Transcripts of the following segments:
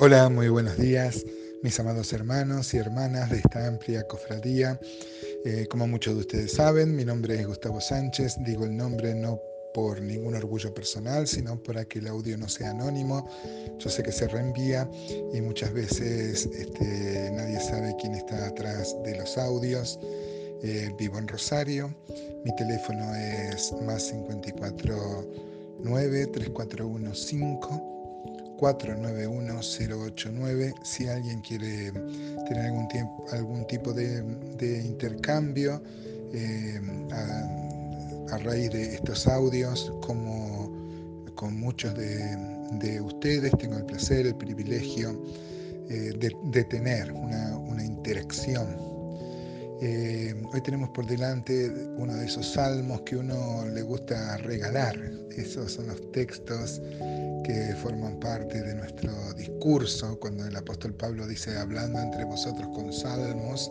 Hola, muy buenos días, mis amados hermanos y hermanas de esta amplia cofradía. Eh, como muchos de ustedes saben, mi nombre es Gustavo Sánchez, digo el nombre no por ningún orgullo personal, sino para que el audio no sea anónimo. Yo sé que se reenvía y muchas veces este, nadie sabe quién está atrás de los audios. Eh, vivo en Rosario, mi teléfono es más 54 9 3415 491089 si alguien quiere tener algún, tiempo, algún tipo de, intercambio eh, a, raíz de estos audios, como con muchos de, ustedes tengo el placer, el privilegio eh, de, tener una, interacción. Eh, hoy tenemos por delante uno de esos salmos que uno le gusta regalar. Esos son los textos que forman parte de nuestro discurso, cuando el apóstol Pablo dice, hablando entre vosotros con salmos,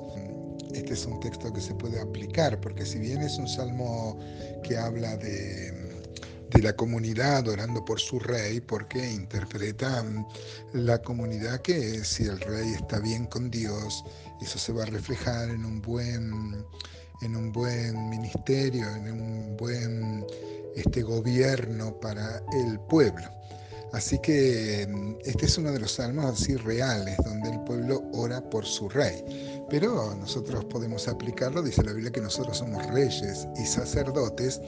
este es un texto que se puede aplicar, porque si bien es un salmo que habla de, la comunidad orando por su rey, porque interpreta la comunidad que si el rey está bien con Dios, eso se va a reflejar en un buen, en un buen ministerio, en un buen este gobierno para el pueblo. Así que mm, este es uno de los salmos así reales, donde el pueblo ora por su rey. Pero nosotros podemos aplicarlo, dice la Biblia que nosotros somos reyes y sacerdotes,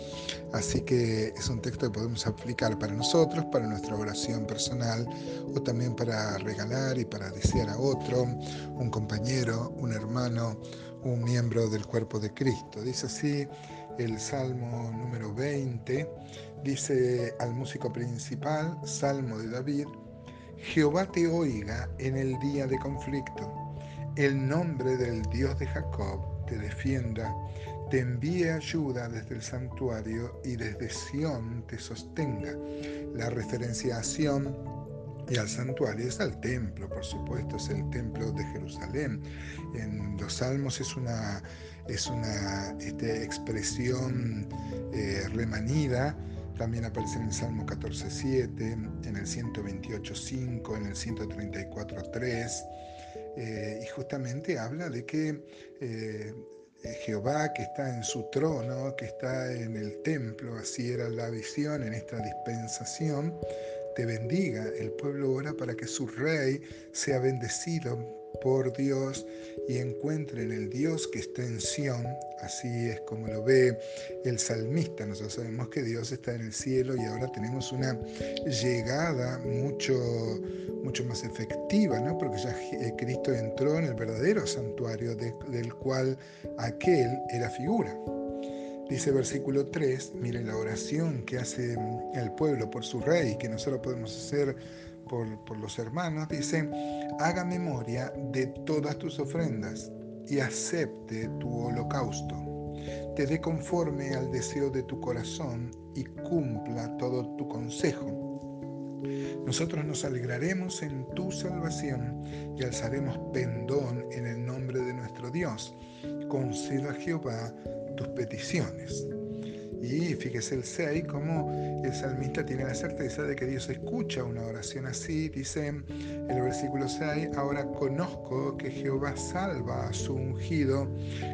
así que es un texto que podemos aplicar para nosotros, para nuestra oración personal o también para regalar y para desear a otro, un compañero, un hermano, un miembro del cuerpo de Cristo. Dice así el Salmo número 20, dice al músico principal, Salmo de David, Jehová te oiga en el día de conflicto, el nombre del Dios de Jacob te defienda, te envíe ayuda desde el santuario y desde Sión te sostenga. La referencia a Sión y al santuario es al templo, por supuesto, es el templo de Jerusalén. En los salmos es una, es una este, expresión eh, remanida, también aparece en el Salmo 14.7, en el 128.5, en el 134.3, eh, y justamente habla de que eh, Jehová que está en su trono, que está en el templo, así era la visión en esta dispensación, te bendiga. El pueblo ora para que su rey sea bendecido por Dios y encuentre en el Dios que está en Sión, así es como lo ve el salmista. Nosotros sabemos que Dios está en el cielo y ahora tenemos una llegada mucho, mucho más efectiva, ¿no? porque ya Cristo entró en el verdadero santuario del cual aquel era figura. Dice versículo 3, miren la oración que hace el pueblo por su rey, que nosotros podemos hacer por, los hermanos. Dice, haga memoria de todas tus ofrendas y acepte tu holocausto. Te dé conforme al deseo de tu corazón y cumpla todo tu consejo. Nosotros nos alegraremos en tu salvación y alzaremos pendón en el nombre de nuestro Dios. Conceda a Jehová tus peticiones. Y fíjese el 6, como el salmista tiene la certeza de que Dios escucha una oración así. Dice el versículo 6, ahora conozco que Jehová salva a su ungido,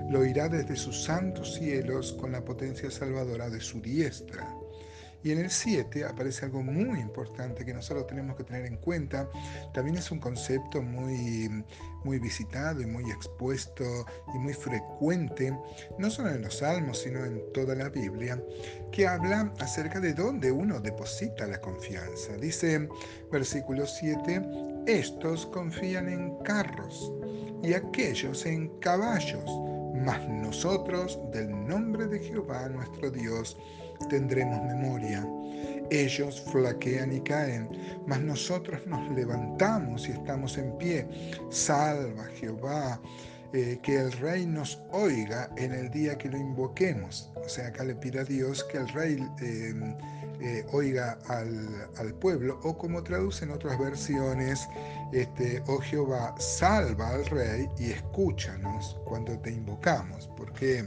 lo irá desde sus santos cielos con la potencia salvadora de su diestra. Y en el 7 aparece algo muy importante que nosotros tenemos que tener en cuenta. También es un concepto muy, muy visitado y muy expuesto y muy frecuente, no solo en los salmos, sino en toda la Biblia, que habla acerca de dónde uno deposita la confianza. Dice versículo 7, estos confían en carros y aquellos en caballos, mas nosotros del nombre de Jehová nuestro Dios, tendremos memoria. Ellos flaquean y caen, mas nosotros nos levantamos y estamos en pie. Salva Jehová, eh, que el rey nos oiga en el día que lo invoquemos. O sea, acá le pide a Dios que el rey em, eh, oiga al, pueblo, o como traducen otras versiones, este, oh Jehová, salva al rey y escúchanos cuando te invocamos, porque...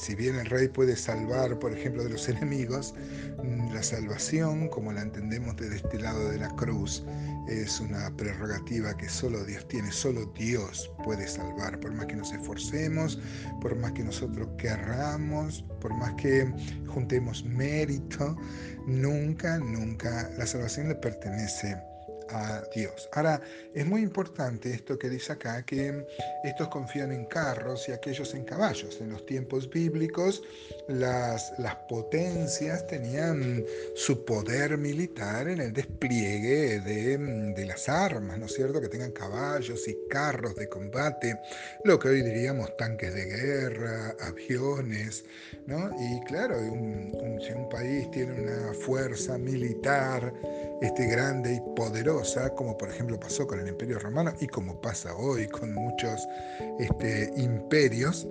Si bien el rey puede salvar, por ejemplo, de los enemigos, mm, la salvación, como la entendemos desde este lado de la cruz, es una prerrogativa que solo Dios tiene, solo Dios puede salvar, por más que nos esforcemos, por más que nosotros querramos, por más que juntemos mérito, nunca, nunca la salvación le pertenece a Dios. Ahora, es muy importante esto que dice acá, que estos confían en carros y aquellos en caballos. En los tiempos bíblicos, las, las potencias tenían su poder militar en el despliegue de, de las armas, ¿no es cierto? Que tengan caballos y carros de combate, lo que hoy diríamos tanques de guerra, aviones, ¿no? Y claro, si un país tiene una fuerza militar este, grande y poderosa, como por ejemplo pasó con el Imperio Romano y como pasa hoy con muchos este, imperios,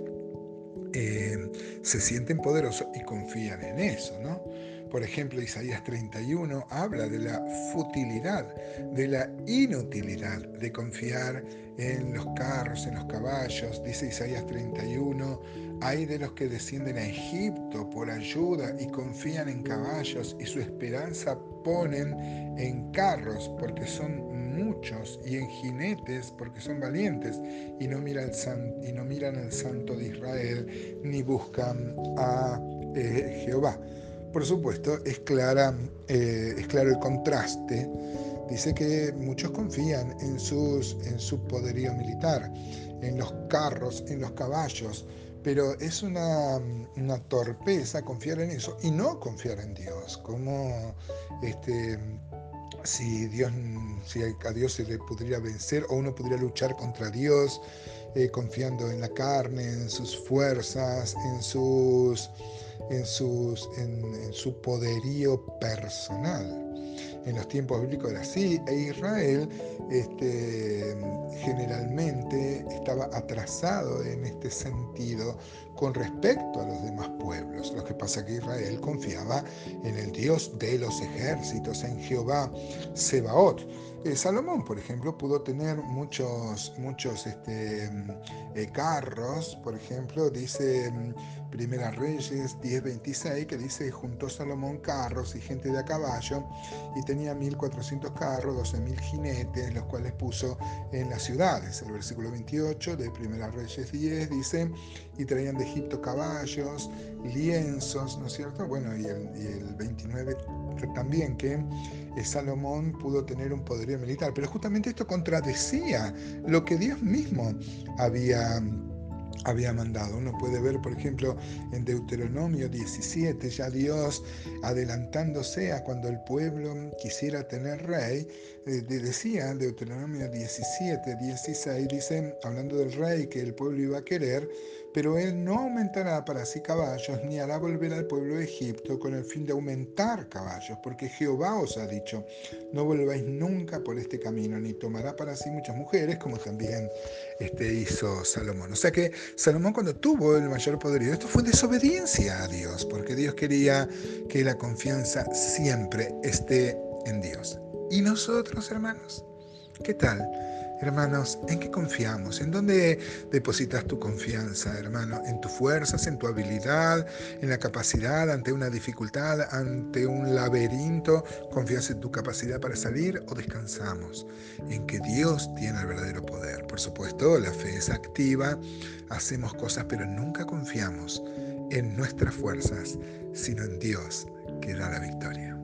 eh, se sienten poderosos y confían en eso, ¿no? Por ejemplo, Isaías 31 habla de la futilidad, de la inutilidad de confiar en los carros, en los caballos. Dice Isaías 31, hay de los que descienden a Egipto por ayuda y confían en caballos y su esperanza ponen en carros porque son muchos y en jinetes porque son valientes y no miran, y no miran al santo de Israel ni buscan a eh, Jehová. Por supuesto, es, clara, eh, es claro el contraste. Dice que muchos confían en, sus, en su poderío militar, en los carros, en los caballos, pero es una, una, torpeza confiar en eso y no confiar en Dios, como este, si, Dios, si a Dios se le podría vencer o uno podría luchar contra Dios eh, confiando en la carne, en sus fuerzas, en, sus, en, sus, en su poderío personal en los tiempos bíblicos era así, e Israel este, generalmente estaba atrasado en este sentido con respecto a los demás pueblos. Lo que pasa es que Israel confiaba en el Dios de los ejércitos, en Jehová Sebaot. Eh, Salomón, por ejemplo, pudo tener muchos, muchos este, eh, carros, por ejemplo, dice mm, Primera Reyes 10:26, que dice, juntó Salomón carros y gente de a caballo, y tenía 1400 carros, 12.000 jinetes, los cuales puso en las ciudades. El versículo 28 de Primera Reyes 10 dice, y traían de Egipto caballos, lienzos, ¿no es cierto? Bueno, y el, y el 29 también, que Salomón pudo tener un poderío militar, pero justamente esto contradecía lo que Dios mismo había había mandado. Uno puede ver, por ejemplo, en Deuteronomio 17, ya Dios adelantándose a cuando el pueblo quisiera tener rey, eh, decía Deuteronomio 17, 16, dice, hablando del rey que el pueblo iba a querer, pero él no aumentará para sí caballos, ni hará volver al pueblo de Egipto con el fin de aumentar caballos, porque Jehová os ha dicho, no volváis nunca por este camino, ni tomará para sí muchas mujeres, como también este, hizo Salomón. O sea que Salomón cuando tuvo el mayor poderío, esto fue desobediencia a Dios, porque Dios quería que la confianza siempre esté en Dios. ¿Y nosotros, hermanos? ¿Qué tal? Hermanos, ¿en qué confiamos? ¿En dónde depositas tu confianza, hermano? ¿En tus fuerzas, en tu habilidad, en la capacidad ante una dificultad, ante un laberinto? ¿Confías en tu capacidad para salir o descansamos en que Dios tiene el verdadero poder? Por supuesto, la fe es activa, hacemos cosas, pero nunca confiamos en nuestras fuerzas, sino en Dios que da la victoria.